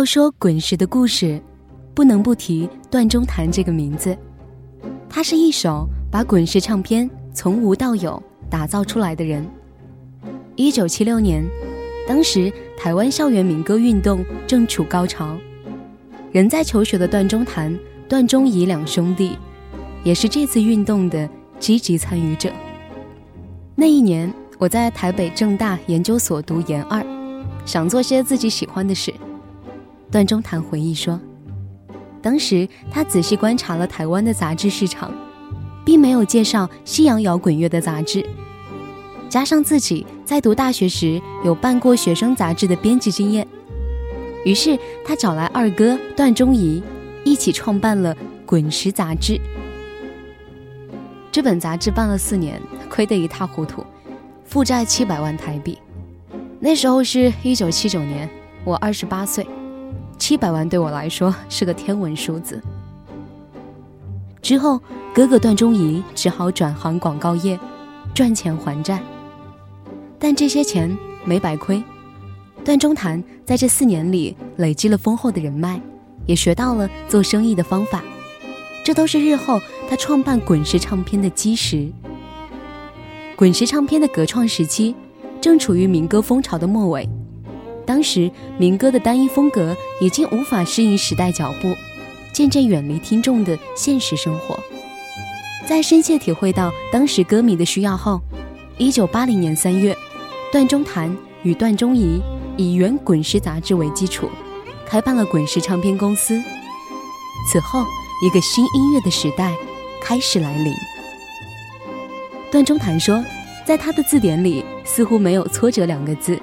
要说滚石的故事，不能不提段中谭这个名字。他是一手把滚石唱片从无到有打造出来的人。一九七六年，当时台湾校园民歌运动正处高潮，人在求学的段中谭、段中仪两兄弟，也是这次运动的积极参与者。那一年，我在台北正大研究所读研二，想做些自己喜欢的事。段中谭回忆说，当时他仔细观察了台湾的杂志市场，并没有介绍西洋摇滚乐的杂志。加上自己在读大学时有办过学生杂志的编辑经验，于是他找来二哥段中仪，一起创办了《滚石》杂志。这本杂志办了四年，亏得一塌糊涂，负债七百万台币。那时候是一九七九年，我二十八岁，七百万对我来说是个天文数字。之后，哥哥段中仪只好转行广告业，赚钱还债。但这些钱没白亏，段中谭在这四年里累积了丰厚的人脉，也学到了做生意的方法，这都是日后他创办滚石唱片的基石。滚石唱片的革创时期，正处于民歌风潮的末尾，当时民歌的单一风格已经无法适应时代脚步，渐渐远离听众的现实生活。在深切体会到当时歌迷的需要后，一九八零年三月。段中谭与段中仪以原《滚石》杂志为基础，开办了滚石唱片公司。此后，一个新音乐的时代开始来临。段中谭说，在他的字典里似乎没有“挫折”两个字。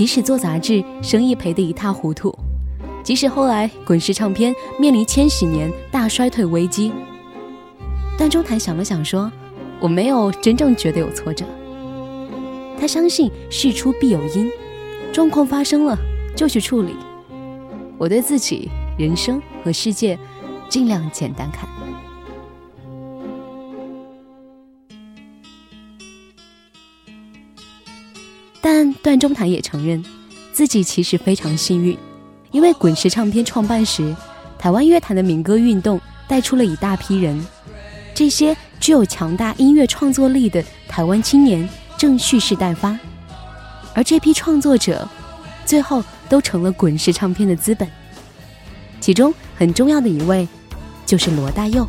即使做杂志，生意赔得一塌糊涂；即使后来滚石唱片面临千禧年大衰退危机，段中谭想了想说：“我没有真正觉得有挫折。”他相信事出必有因，状况发生了就去处理。我对自己、人生和世界尽量简单看。段中谭也承认，自己其实非常幸运，因为滚石唱片创办时，台湾乐坛的民歌运动带出了一大批人，这些具有强大音乐创作力的台湾青年。正蓄势待发，而这批创作者，最后都成了滚石唱片的资本。其中很重要的一位，就是罗大佑。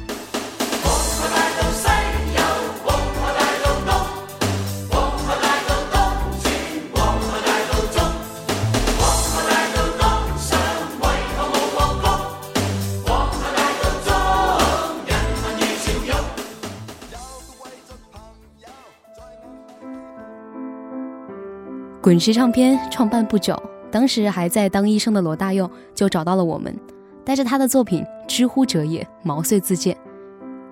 滚石唱片创办不久，当时还在当医生的罗大佑就找到了我们，带着他的作品《知乎者也》毛遂自荐。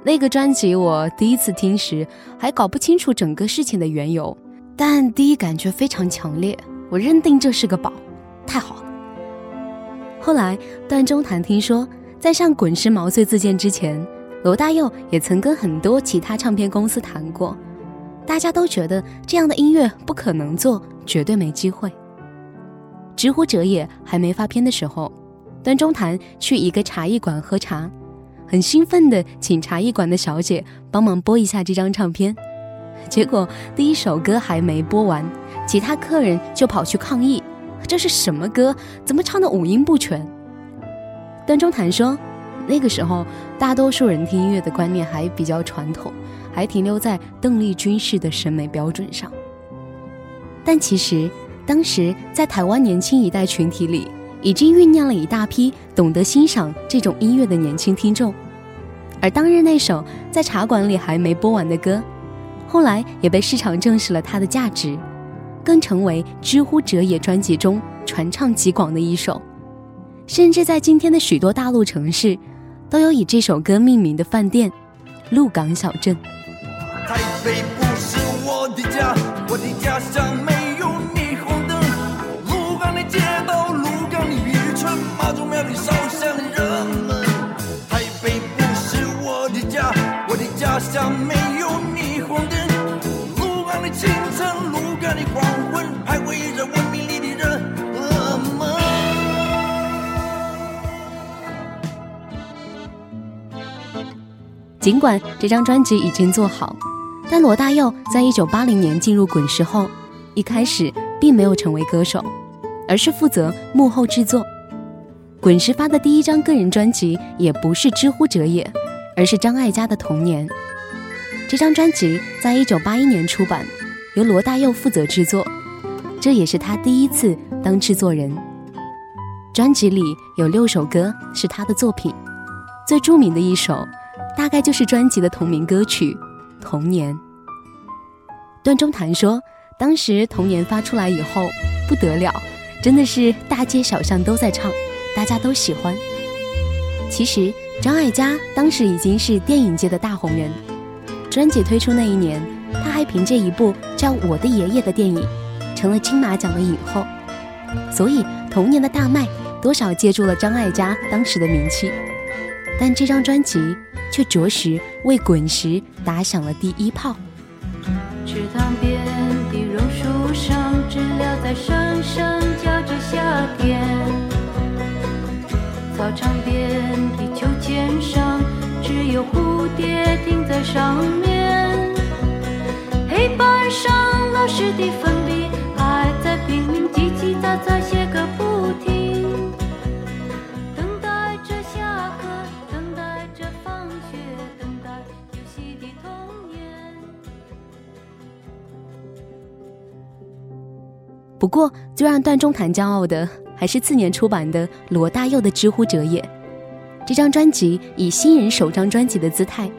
那个专辑我第一次听时还搞不清楚整个事情的缘由，但第一感觉非常强烈，我认定这是个宝，太好了。后来段中谈听说，在上滚石毛遂自荐之前，罗大佑也曾跟很多其他唱片公司谈过。大家都觉得这样的音乐不可能做，绝对没机会。知乎者也还没发片的时候，段中谭去一个茶艺馆喝茶，很兴奋地请茶艺馆的小姐帮忙播一下这张唱片。结果第一首歌还没播完，其他客人就跑去抗议：“这是什么歌？怎么唱的五音不全？”段中谭说：“那个时候，大多数人听音乐的观念还比较传统。”还停留在邓丽君式的审美标准上，但其实当时在台湾年轻一代群体里，已经酝酿了一大批懂得欣赏这种音乐的年轻听众。而当日那首在茶馆里还没播完的歌，后来也被市场证实了它的价值，更成为《知乎者也》专辑中传唱极广的一首，甚至在今天的许多大陆城市，都有以这首歌命名的饭店——鹿港小镇。台北不是我的家，我的家乡没有霓虹灯。鹿港的街道，鹿港的渔村，妈祖庙里烧香的人们。台北不是我的家，我的家乡没有霓虹灯。鹿港的清晨，鹿港的黄昏，徘徊在文明里的人们。尽管这张专辑已经做好。但罗大佑在一九八零年进入滚石后，一开始并没有成为歌手，而是负责幕后制作。滚石发的第一张个人专辑也不是《知乎者也》，而是张艾嘉的《童年》。这张专辑在一九八一年出版，由罗大佑负责制作，这也是他第一次当制作人。专辑里有六首歌是他的作品，最著名的一首，大概就是专辑的同名歌曲《童年》。段中谈说，当时《童年》发出来以后不得了，真的是大街小巷都在唱。大家都喜欢。其实张艾嘉当时已经是电影界的大红人，专辑推出那一年，他还凭借一部叫《我的爷爷》的电影，成了金马奖的影后。所以童年的大卖，多少借助了张艾嘉当时的名气。但这张专辑却着实为滚石打响了第一炮。池塘边的榕树上，知了在声声叫着夏天。操场边的秋千上，只有蝴蝶停在上面。黑板上老师的粉笔还在拼命叽叽喳喳写不过，最让段中谈骄傲的。还是次年出版的罗大佑的《知乎者也》，这张专辑以新人首张专辑的姿态，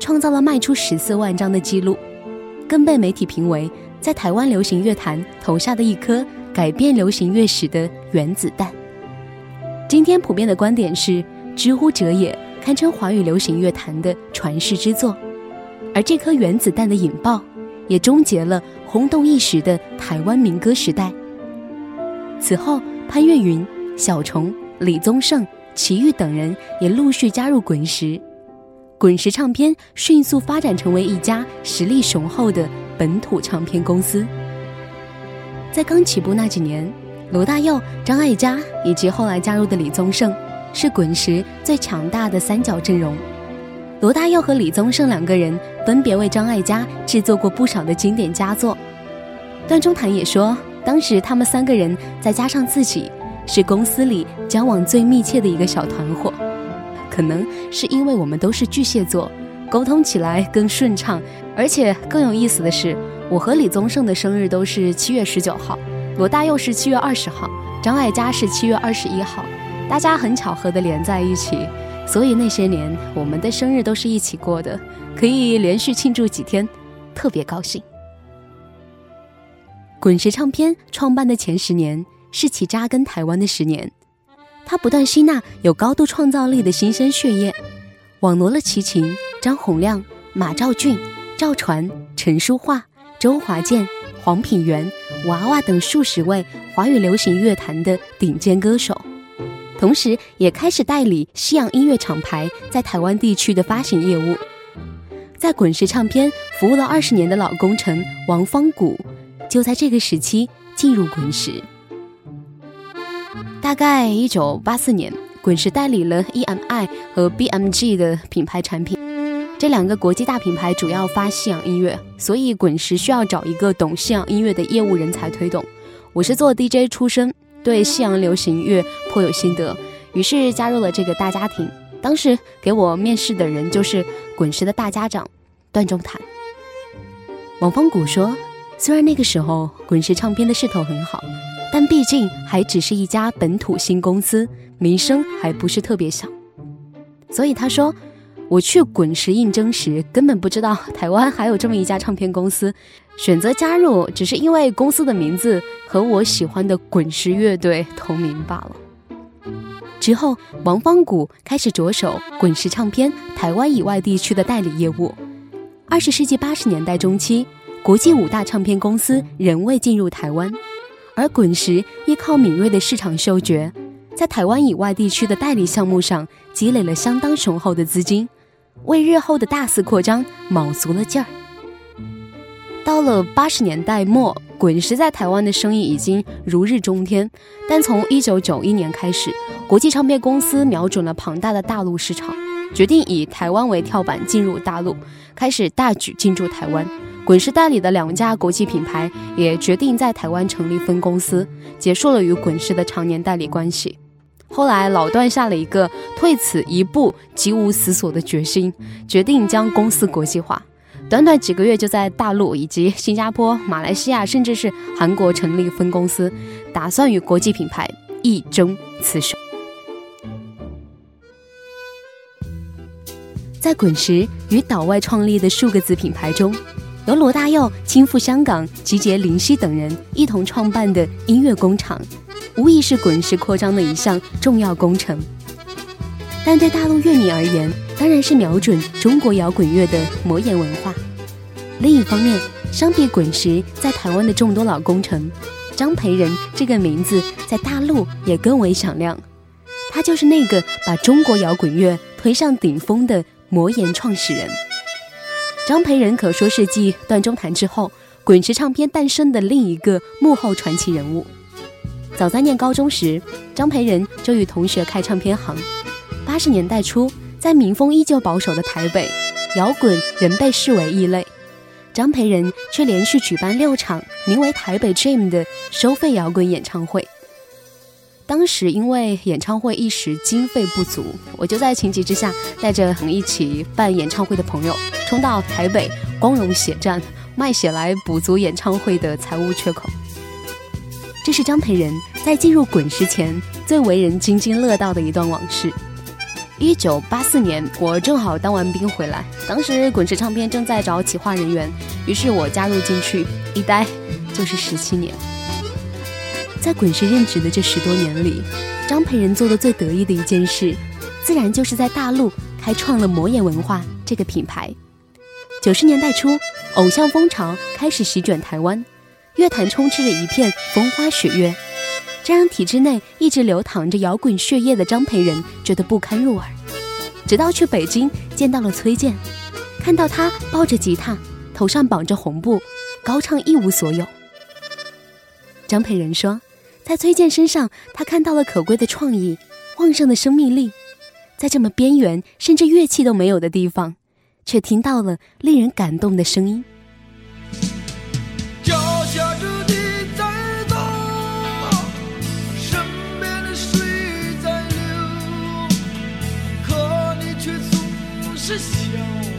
创造了卖出十四万张的记录，更被媒体评为在台湾流行乐坛投下的一颗改变流行乐史的原子弹。今天普遍的观点是，《知乎者也》堪称华语流行乐坛的传世之作，而这颗原子弹的引爆，也终结了轰动一时的台湾民歌时代。此后。潘越云、小虫、李宗盛、齐豫等人也陆续加入滚石，滚石唱片迅速发展成为一家实力雄厚的本土唱片公司。在刚起步那几年，罗大佑、张艾嘉以及后来加入的李宗盛是滚石最强大的三角阵容。罗大佑和李宗盛两个人分别为张艾嘉制作过不少的经典佳作。段中谈也说。当时他们三个人再加上自己，是公司里交往最密切的一个小团伙。可能是因为我们都是巨蟹座，沟通起来更顺畅。而且更有意思的是，我和李宗盛的生日都是七月十九号，罗大佑是七月二十号，张艾嘉是七月二十一号，大家很巧合的连在一起。所以那些年我们的生日都是一起过的，可以连续庆祝几天，特别高兴。滚石唱片创办的前十年是其扎根台湾的十年，它不断吸纳有高度创造力的新生血液，网罗了齐秦、张洪量、马兆俊、赵传、陈淑桦、周华健、黄品源、娃娃等数十位华语流行乐坛的顶尖歌手，同时也开始代理西洋音乐厂牌在台湾地区的发行业务。在滚石唱片服务了二十年的老功臣王方谷。就在这个时期进入滚石。大概一九八四年，滚石代理了 EMI 和 BMG 的品牌产品，这两个国际大品牌主要发西洋音乐，所以滚石需要找一个懂西洋音乐的业务人才推动。我是做 DJ 出身，对西洋流行乐颇有心得，于是加入了这个大家庭。当时给我面试的人就是滚石的大家长段中谈。王峰谷说。虽然那个时候滚石唱片的势头很好，但毕竟还只是一家本土新公司，名声还不是特别响。所以他说，我去滚石应征时根本不知道台湾还有这么一家唱片公司，选择加入只是因为公司的名字和我喜欢的滚石乐队同名罢了。之后，王方谷开始着手滚石唱片台湾以外地区的代理业务。二十世纪八十年代中期。国际五大唱片公司仍未进入台湾，而滚石依靠敏锐的市场嗅觉，在台湾以外地区的代理项目上积累了相当雄厚的资金，为日后的大肆扩张卯足了劲儿。到了八十年代末，滚石在台湾的生意已经如日中天，但从一九九一年开始，国际唱片公司瞄准了庞大的大陆市场，决定以台湾为跳板进入大陆，开始大举进驻台湾。滚石代理的两家国际品牌也决定在台湾成立分公司，结束了与滚石的常年代理关系。后来老段下了一个退此一步即无死所的决心，决定将公司国际化。短短几个月就在大陆以及新加坡、马来西亚，甚至是韩国成立分公司，打算与国际品牌一争雌雄。在滚石与岛外创立的数个子品牌中。由罗大佑亲赴香港，集结林夕等人一同创办的音乐工厂，无疑是滚石扩张的一项重要工程。但对大陆乐迷而言，当然是瞄准中国摇滚乐的魔岩文化。另一方面，相比滚石在台湾的众多老工程，张培仁这个名字在大陆也更为响亮。他就是那个把中国摇滚乐推上顶峰的魔岩创始人。张培仁可说是继段中谈之后，滚石唱片诞生的另一个幕后传奇人物。早在念高中时，张培仁就与同学开唱片行。八十年代初，在民风依旧保守的台北，摇滚仍被视为异类。张培仁却连续举办六场名为“台北 Dream” 的收费摇滚演唱会。当时因为演唱会一时经费不足，我就在情急之下，带着和一起办演唱会的朋友，冲到台北光荣血站卖血来补足演唱会的财务缺口。这是张培仁在进入滚石前最为人津津乐道的一段往事。一九八四年，我正好当完兵回来，当时滚石唱片正在找企划人员，于是我加入进去，一待就是十七年。在滚石任职的这十多年里，张培仁做的最得意的一件事，自然就是在大陆开创了魔岩文化这个品牌。九十年代初，偶像风潮开始席卷台湾，乐坛充斥着一片风花雪月，这让体制内一直流淌着摇滚血液的张培仁觉得不堪入耳。直到去北京见到了崔健，看到他抱着吉他，头上绑着红布，高唱一无所有。张培仁说。在崔健身上，他看到了可贵的创意、旺盛的生命力，在这么边缘甚至乐器都没有的地方，却听到了令人感动的声音。obsession.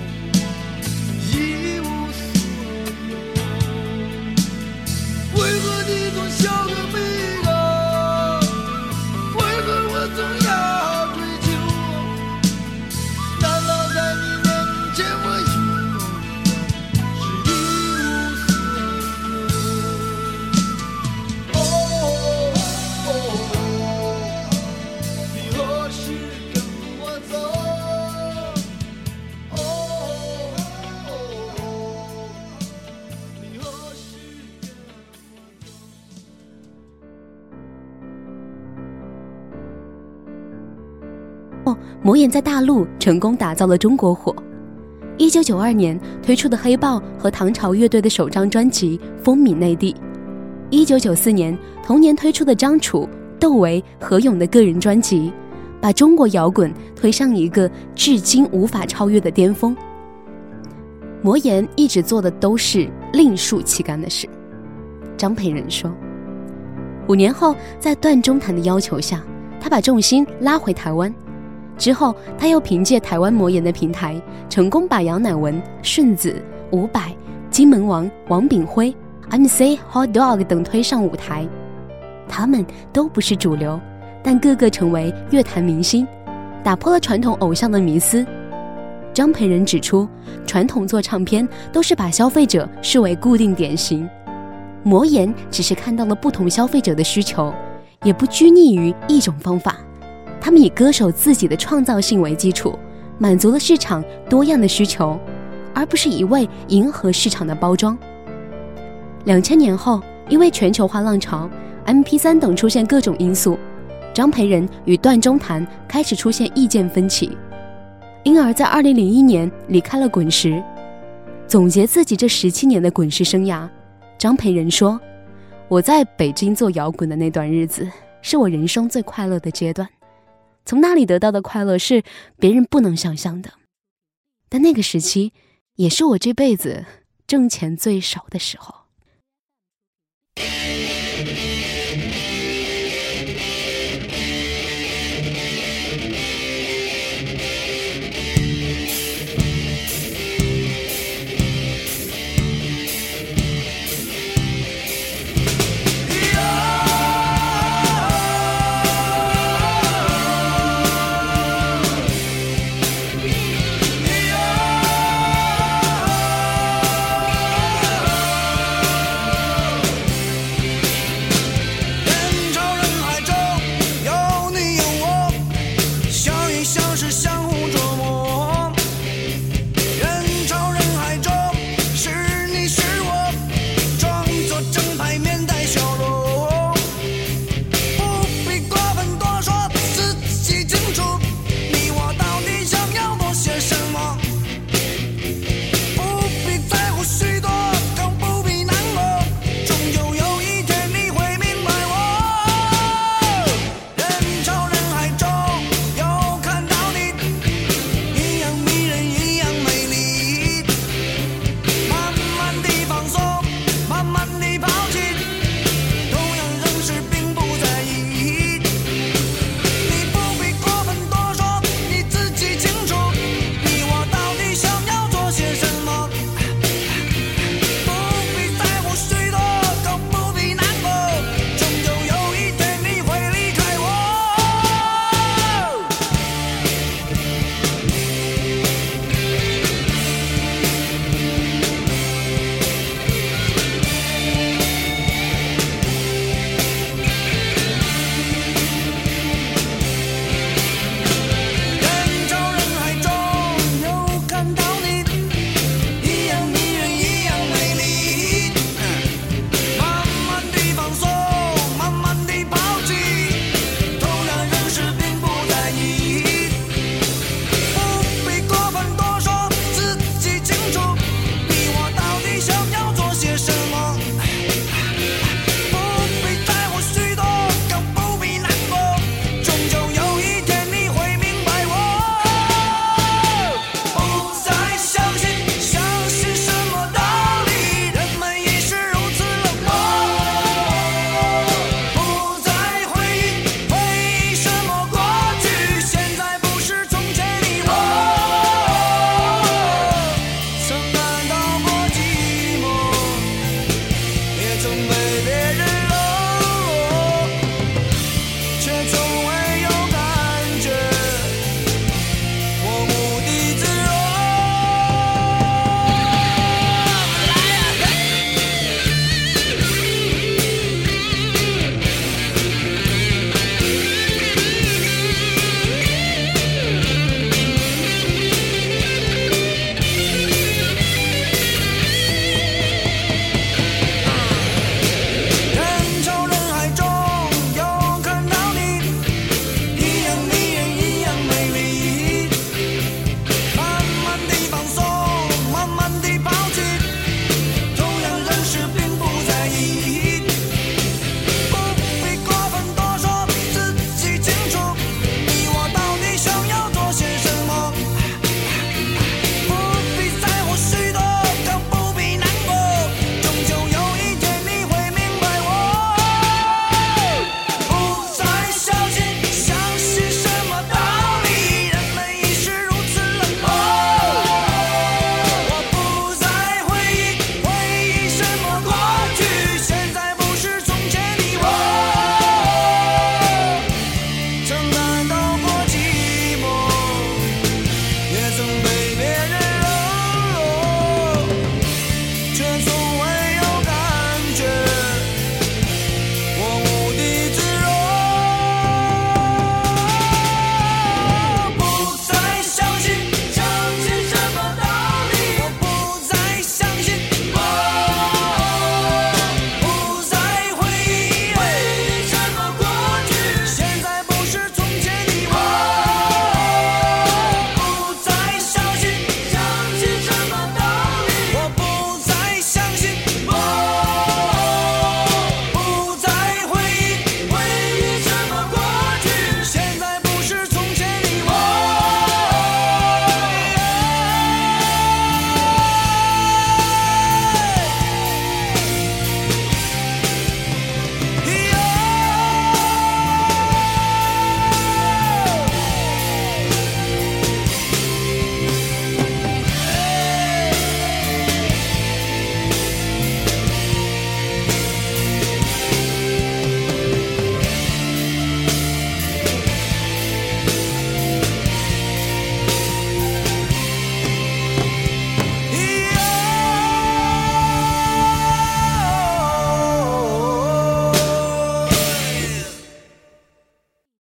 魔岩在大陆成功打造了中国火。一九九二年推出的黑豹和唐朝乐队的首张专辑风靡内地。一九九四年同年推出的张楚、窦唯、何勇的个人专辑，把中国摇滚推上一个至今无法超越的巅峰。魔岩一直做的都是另树旗杆的事。张培仁说：“五年后，在段中谈的要求下，他把重心拉回台湾。”之后，他又凭借台湾魔岩的平台，成功把杨乃文、顺子、伍佰、金门王王炳辉、MC Hot Dog 等推上舞台。他们都不是主流，但个个成为乐坛明星，打破了传统偶像的迷思。张培仁指出，传统做唱片都是把消费者视为固定典型，魔岩只是看到了不同消费者的需求，也不拘泥于一种方法。他们以歌手自己的创造性为基础，满足了市场多样的需求，而不是一味迎合市场的包装。两千年后，因为全球化浪潮、MP3 等出现各种因素，张培仁与段中谈开始出现意见分歧，因而，在二零零一年离开了滚石。总结自己这十七年的滚石生涯，张培仁说：“我在北京做摇滚的那段日子，是我人生最快乐的阶段。”从那里得到的快乐是别人不能想象的。但那个时期，也是我这辈子挣钱最少的时候。